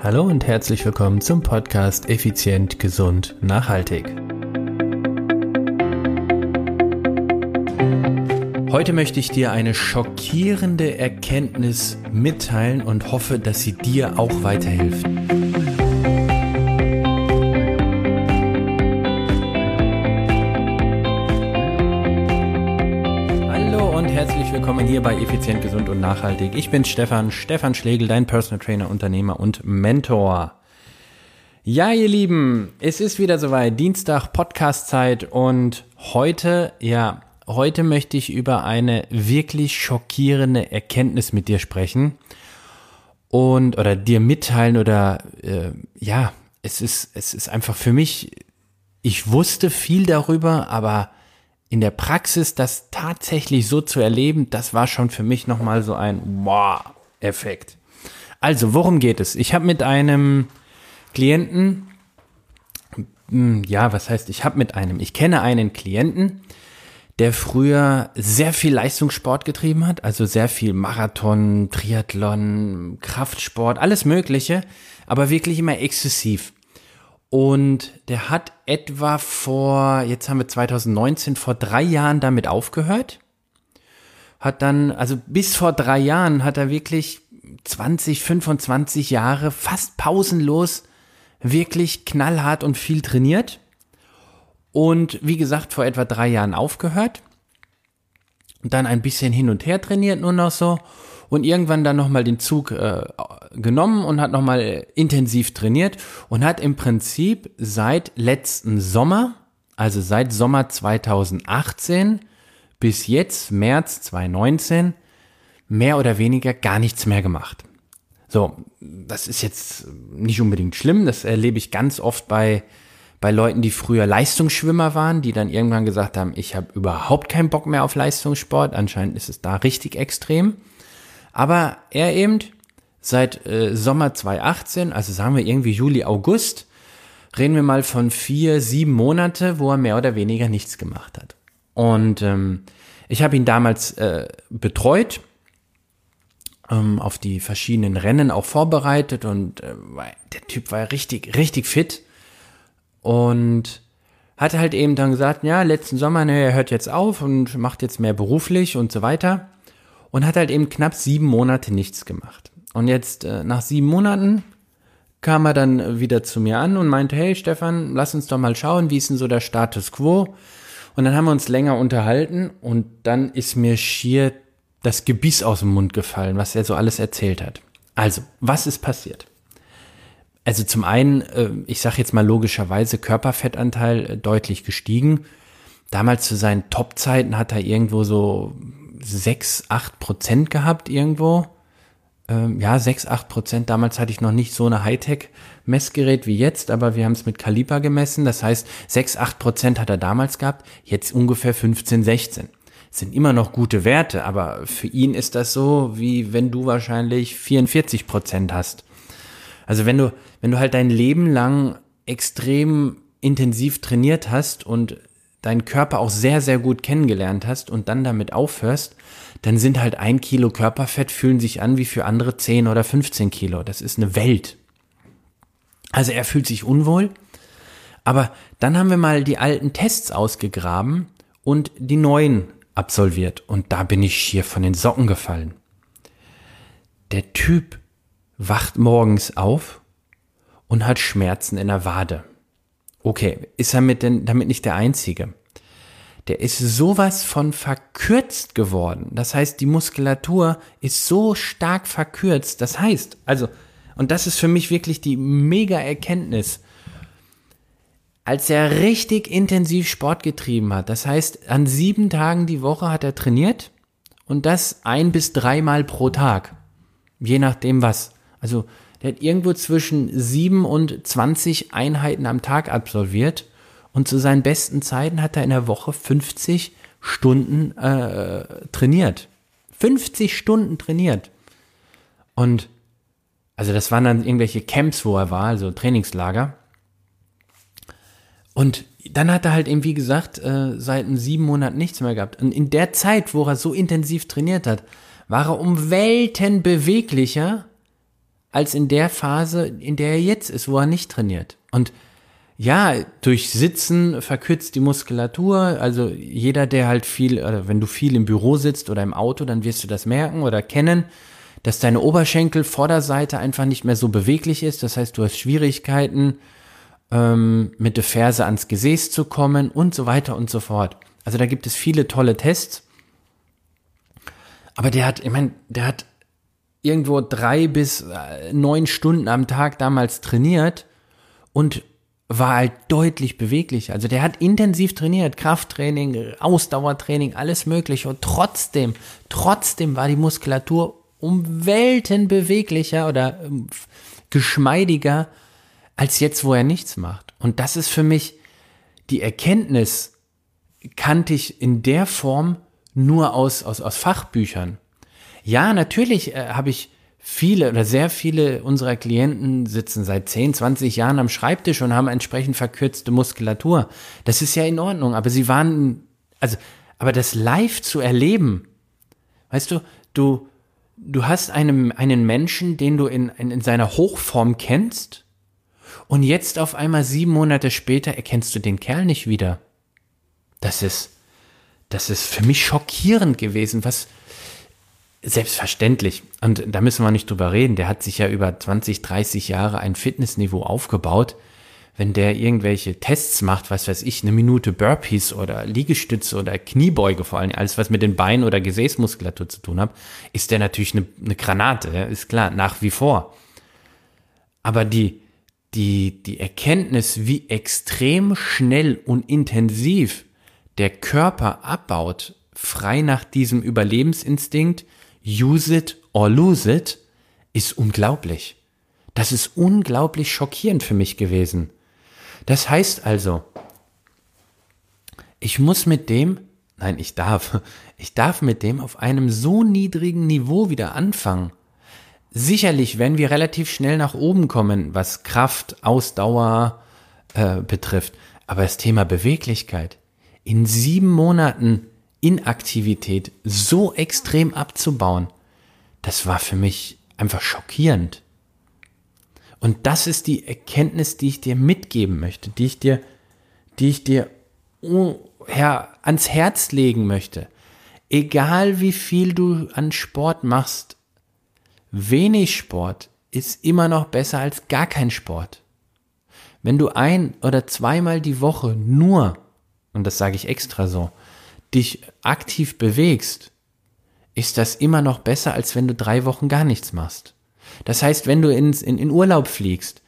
Hallo und herzlich willkommen zum Podcast Effizient, Gesund, Nachhaltig. Heute möchte ich dir eine schockierende Erkenntnis mitteilen und hoffe, dass sie dir auch weiterhilft. Hier bei Effizient, Gesund und Nachhaltig. Ich bin Stefan, Stefan Schlegel, dein Personal Trainer, Unternehmer und Mentor. Ja, ihr Lieben, es ist wieder soweit, Dienstag, Podcast-Zeit und heute, ja, heute möchte ich über eine wirklich schockierende Erkenntnis mit dir sprechen und oder dir mitteilen oder äh, ja, es ist es ist einfach für mich. Ich wusste viel darüber, aber in der Praxis das tatsächlich so zu erleben, das war schon für mich nochmal so ein Wow-Effekt. Also, worum geht es? Ich habe mit einem Klienten, hm, ja, was heißt, ich habe mit einem, ich kenne einen Klienten, der früher sehr viel Leistungssport getrieben hat, also sehr viel Marathon, Triathlon, Kraftsport, alles Mögliche, aber wirklich immer exzessiv. Und der hat etwa vor, jetzt haben wir 2019, vor drei Jahren damit aufgehört. Hat dann, also bis vor drei Jahren hat er wirklich 20, 25 Jahre fast pausenlos wirklich knallhart und viel trainiert. Und wie gesagt, vor etwa drei Jahren aufgehört. Und dann ein bisschen hin und her trainiert, nur noch so und irgendwann dann nochmal den Zug äh, genommen und hat nochmal intensiv trainiert und hat im Prinzip seit letzten Sommer, also seit Sommer 2018 bis jetzt März 2019 mehr oder weniger gar nichts mehr gemacht. So, das ist jetzt nicht unbedingt schlimm, das erlebe ich ganz oft bei bei Leuten, die früher Leistungsschwimmer waren, die dann irgendwann gesagt haben, ich habe überhaupt keinen Bock mehr auf Leistungssport. Anscheinend ist es da richtig extrem. Aber er eben seit äh, Sommer 2018, also sagen wir irgendwie Juli, August, reden wir mal von vier, sieben Monate, wo er mehr oder weniger nichts gemacht hat. Und ähm, ich habe ihn damals äh, betreut, ähm, auf die verschiedenen Rennen auch vorbereitet und äh, der Typ war richtig, richtig fit und hatte halt eben dann gesagt, ja, letzten Sommer, ne, er hört jetzt auf und macht jetzt mehr beruflich und so weiter und hat halt eben knapp sieben Monate nichts gemacht. Und jetzt äh, nach sieben Monaten kam er dann wieder zu mir an und meinte, hey Stefan, lass uns doch mal schauen, wie ist denn so der Status quo? Und dann haben wir uns länger unterhalten und dann ist mir schier das Gebiss aus dem Mund gefallen, was er so alles erzählt hat. Also, was ist passiert? Also zum einen, äh, ich sage jetzt mal logischerweise, Körperfettanteil äh, deutlich gestiegen. Damals zu seinen Topzeiten hat er irgendwo so 6, 8 Prozent gehabt irgendwo. Ähm, ja, 6, 8 Prozent. Damals hatte ich noch nicht so eine Hightech-Messgerät wie jetzt, aber wir haben es mit Kaliber gemessen. Das heißt, 6, 8 Prozent hat er damals gehabt, jetzt ungefähr 15, 16. sind immer noch gute Werte, aber für ihn ist das so, wie wenn du wahrscheinlich 44 Prozent hast. Also wenn du, wenn du halt dein Leben lang extrem intensiv trainiert hast und deinen Körper auch sehr, sehr gut kennengelernt hast und dann damit aufhörst, dann sind halt ein Kilo Körperfett fühlen sich an wie für andere 10 oder 15 Kilo. Das ist eine Welt. Also er fühlt sich unwohl. Aber dann haben wir mal die alten Tests ausgegraben und die neuen absolviert. Und da bin ich schier von den Socken gefallen. Der Typ wacht morgens auf und hat Schmerzen in der Wade. Okay, ist er mit denn, damit nicht der Einzige. Der ist sowas von verkürzt geworden. Das heißt, die Muskulatur ist so stark verkürzt. Das heißt, also, und das ist für mich wirklich die mega Erkenntnis. Als er richtig intensiv Sport getrieben hat, das heißt, an sieben Tagen die Woche hat er trainiert und das ein bis dreimal pro Tag. Je nachdem was. Also, der hat irgendwo zwischen 7 und 20 Einheiten am Tag absolviert und zu seinen besten Zeiten hat er in der Woche 50 Stunden äh, trainiert. 50 Stunden trainiert. Und also das waren dann irgendwelche Camps, wo er war, also Trainingslager. Und dann hat er halt eben, wie gesagt, äh, seit sieben Monaten nichts mehr gehabt. Und in der Zeit, wo er so intensiv trainiert hat, war er um Welten beweglicher als in der Phase, in der er jetzt ist, wo er nicht trainiert. Und ja, durch Sitzen verkürzt die Muskulatur. Also jeder, der halt viel, oder wenn du viel im Büro sitzt oder im Auto, dann wirst du das merken oder kennen, dass deine Oberschenkel Vorderseite einfach nicht mehr so beweglich ist. Das heißt, du hast Schwierigkeiten, ähm, mit der Ferse ans Gesäß zu kommen und so weiter und so fort. Also da gibt es viele tolle Tests. Aber der hat, ich meine, der hat irgendwo drei bis äh, neun Stunden am Tag damals trainiert und war halt deutlich beweglich. Also der hat intensiv trainiert, Krafttraining, Ausdauertraining, alles mögliche. Und trotzdem, trotzdem war die Muskulatur um Welten beweglicher oder ähm, geschmeidiger als jetzt, wo er nichts macht. Und das ist für mich die Erkenntnis, kannte ich in der Form nur aus, aus, aus Fachbüchern. Ja, natürlich äh, habe ich viele oder sehr viele unserer Klienten sitzen seit 10, 20 Jahren am Schreibtisch und haben entsprechend verkürzte Muskulatur. Das ist ja in Ordnung, aber sie waren, also, aber das live zu erleben, weißt du, du, du hast einem, einen Menschen, den du in, in, in seiner Hochform kennst, und jetzt auf einmal sieben Monate später erkennst du den Kerl nicht wieder. Das ist, das ist für mich schockierend gewesen, was, Selbstverständlich. Und da müssen wir nicht drüber reden. Der hat sich ja über 20, 30 Jahre ein Fitnessniveau aufgebaut. Wenn der irgendwelche Tests macht, was weiß ich, eine Minute Burpees oder Liegestütze oder Kniebeuge vor allem, alles was mit den Beinen oder Gesäßmuskulatur zu tun hat, ist der natürlich eine, eine Granate, ist klar, nach wie vor. Aber die, die, die Erkenntnis, wie extrem schnell und intensiv der Körper abbaut, frei nach diesem Überlebensinstinkt, use it or lose it, ist unglaublich. Das ist unglaublich schockierend für mich gewesen. Das heißt also, ich muss mit dem, nein, ich darf, ich darf mit dem auf einem so niedrigen Niveau wieder anfangen. Sicherlich werden wir relativ schnell nach oben kommen, was Kraft, Ausdauer äh, betrifft. Aber das Thema Beweglichkeit. In sieben Monaten Inaktivität so extrem abzubauen, das war für mich einfach schockierend. Und das ist die Erkenntnis, die ich dir mitgeben möchte, die ich dir, die ich dir oh, ans Herz legen möchte. Egal wie viel du an Sport machst, wenig Sport ist immer noch besser als gar kein Sport. Wenn du ein oder zweimal die Woche nur, und das sage ich extra so, dich aktiv bewegst, ist das immer noch besser, als wenn du drei Wochen gar nichts machst. Das heißt, wenn du ins, in, in Urlaub fliegst,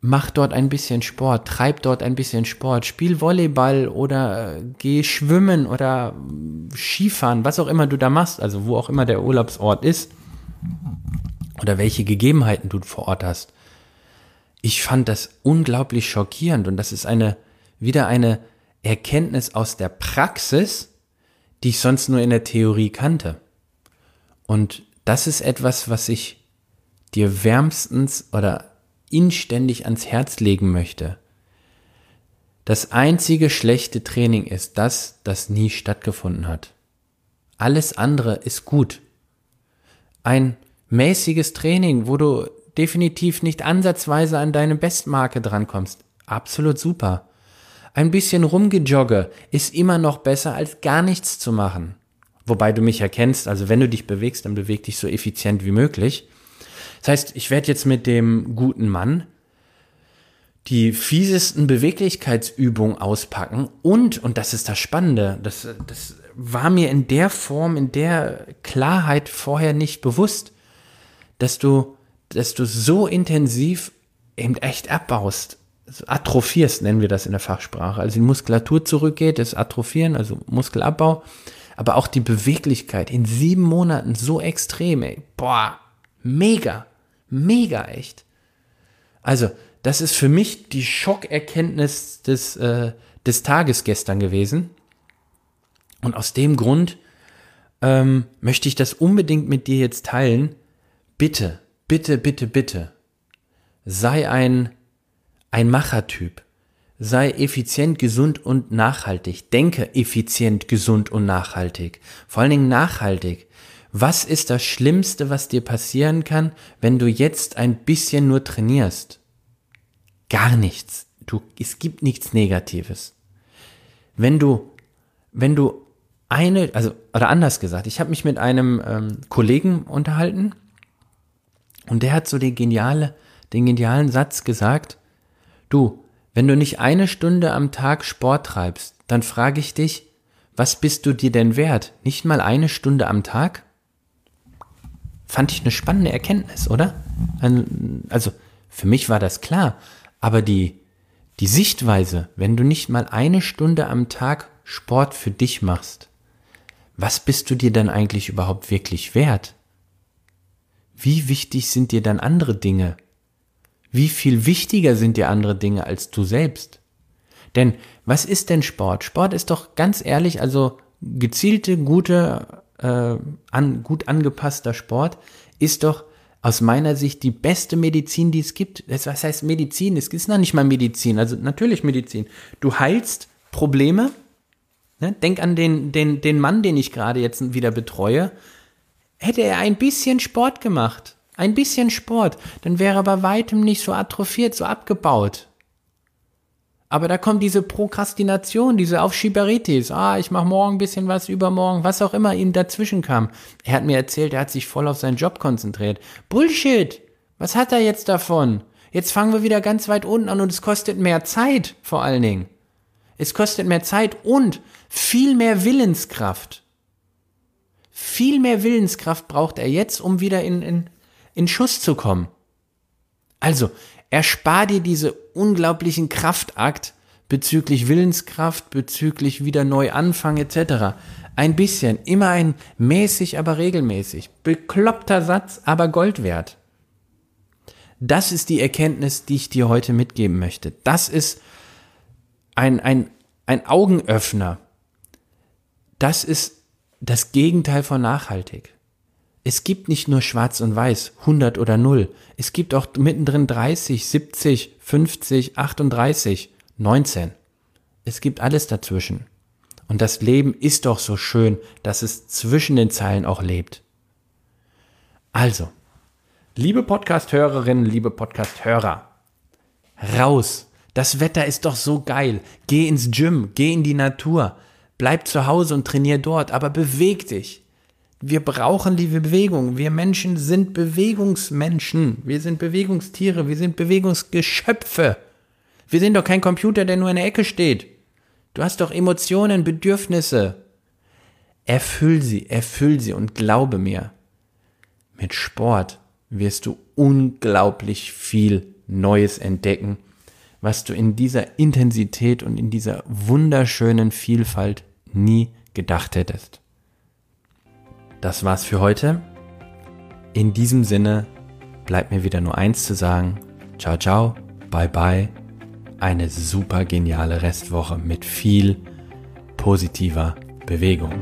mach dort ein bisschen Sport, treib dort ein bisschen Sport, spiel Volleyball oder äh, geh schwimmen oder äh, Skifahren, was auch immer du da machst, also wo auch immer der Urlaubsort ist oder welche Gegebenheiten du vor Ort hast. Ich fand das unglaublich schockierend und das ist eine, wieder eine Erkenntnis aus der Praxis, die ich sonst nur in der Theorie kannte. Und das ist etwas, was ich dir wärmstens oder inständig ans Herz legen möchte. Das einzige schlechte Training ist das, das nie stattgefunden hat. Alles andere ist gut. Ein mäßiges Training, wo du definitiv nicht ansatzweise an deine Bestmarke drankommst, absolut super. Ein bisschen rumgejogge ist immer noch besser als gar nichts zu machen. Wobei du mich erkennst, also wenn du dich bewegst, dann beweg dich so effizient wie möglich. Das heißt, ich werde jetzt mit dem guten Mann die fiesesten Beweglichkeitsübungen auspacken und, und das ist das Spannende, das, das war mir in der Form, in der Klarheit vorher nicht bewusst, dass du, dass du so intensiv eben echt abbaust atrophierst, nennen wir das in der Fachsprache. Also die Muskulatur zurückgeht, das Atrophieren, also Muskelabbau, aber auch die Beweglichkeit in sieben Monaten so extrem, ey. Boah, mega, mega echt. Also, das ist für mich die Schockerkenntnis des, äh, des Tages gestern gewesen. Und aus dem Grund ähm, möchte ich das unbedingt mit dir jetzt teilen. Bitte, bitte, bitte, bitte, sei ein ein Machertyp. Sei effizient, gesund und nachhaltig. Denke effizient, gesund und nachhaltig. Vor allen Dingen nachhaltig. Was ist das Schlimmste, was dir passieren kann, wenn du jetzt ein bisschen nur trainierst? Gar nichts. Du, es gibt nichts Negatives. Wenn du, wenn du eine, also, oder anders gesagt, ich habe mich mit einem ähm, Kollegen unterhalten und der hat so den, geniale, den genialen Satz gesagt, du, wenn du nicht eine Stunde am Tag Sport treibst, dann frage ich dich, was bist du dir denn wert? Nicht mal eine Stunde am Tag? Fand ich eine spannende Erkenntnis, oder? Also, für mich war das klar. Aber die, die Sichtweise, wenn du nicht mal eine Stunde am Tag Sport für dich machst, was bist du dir dann eigentlich überhaupt wirklich wert? Wie wichtig sind dir dann andere Dinge? Wie viel wichtiger sind dir andere Dinge als du selbst? Denn was ist denn Sport? Sport ist doch ganz ehrlich, also gezielte, gute, äh, an, gut angepasster Sport ist doch aus meiner Sicht die beste Medizin, die es gibt. Das, was heißt Medizin? Es ist noch nicht mal Medizin, also natürlich Medizin. Du heilst Probleme. Ne? Denk an den, den, den Mann, den ich gerade jetzt wieder betreue. Hätte er ein bisschen Sport gemacht, ein bisschen Sport, dann wäre er bei weitem nicht so atrophiert, so abgebaut. Aber da kommt diese Prokrastination, diese Aufschieberitis. Ah, ich mache morgen ein bisschen was, übermorgen, was auch immer ihm dazwischen kam. Er hat mir erzählt, er hat sich voll auf seinen Job konzentriert. Bullshit! Was hat er jetzt davon? Jetzt fangen wir wieder ganz weit unten an und es kostet mehr Zeit, vor allen Dingen. Es kostet mehr Zeit und viel mehr Willenskraft. Viel mehr Willenskraft braucht er jetzt, um wieder in, in, in Schuss zu kommen. Also, erspar dir diese unglaublichen Kraftakt bezüglich Willenskraft, bezüglich wieder neu anfangen etc. Ein bisschen, immer ein mäßig, aber regelmäßig. Bekloppter Satz, aber Gold wert. Das ist die Erkenntnis, die ich dir heute mitgeben möchte. Das ist ein, ein, ein Augenöffner. Das ist das Gegenteil von nachhaltig es gibt nicht nur schwarz und weiß, 100 oder 0. Es gibt auch mittendrin 30, 70, 50, 38, 19. Es gibt alles dazwischen. Und das Leben ist doch so schön, dass es zwischen den Zeilen auch lebt. Also, liebe Podcast-Hörerinnen, liebe Podcast-Hörer, raus. Das Wetter ist doch so geil. Geh ins Gym, geh in die Natur. Bleib zu Hause und trainier dort, aber beweg dich. Wir brauchen die Bewegung. Wir Menschen sind Bewegungsmenschen. Wir sind Bewegungstiere. Wir sind Bewegungsgeschöpfe. Wir sind doch kein Computer, der nur in der Ecke steht. Du hast doch Emotionen, Bedürfnisse. Erfüll sie, erfüll sie und glaube mir, mit Sport wirst du unglaublich viel Neues entdecken, was du in dieser Intensität und in dieser wunderschönen Vielfalt nie gedacht hättest. Das war's für heute. In diesem Sinne bleibt mir wieder nur eins zu sagen. Ciao, ciao, bye, bye. Eine super geniale Restwoche mit viel positiver Bewegung.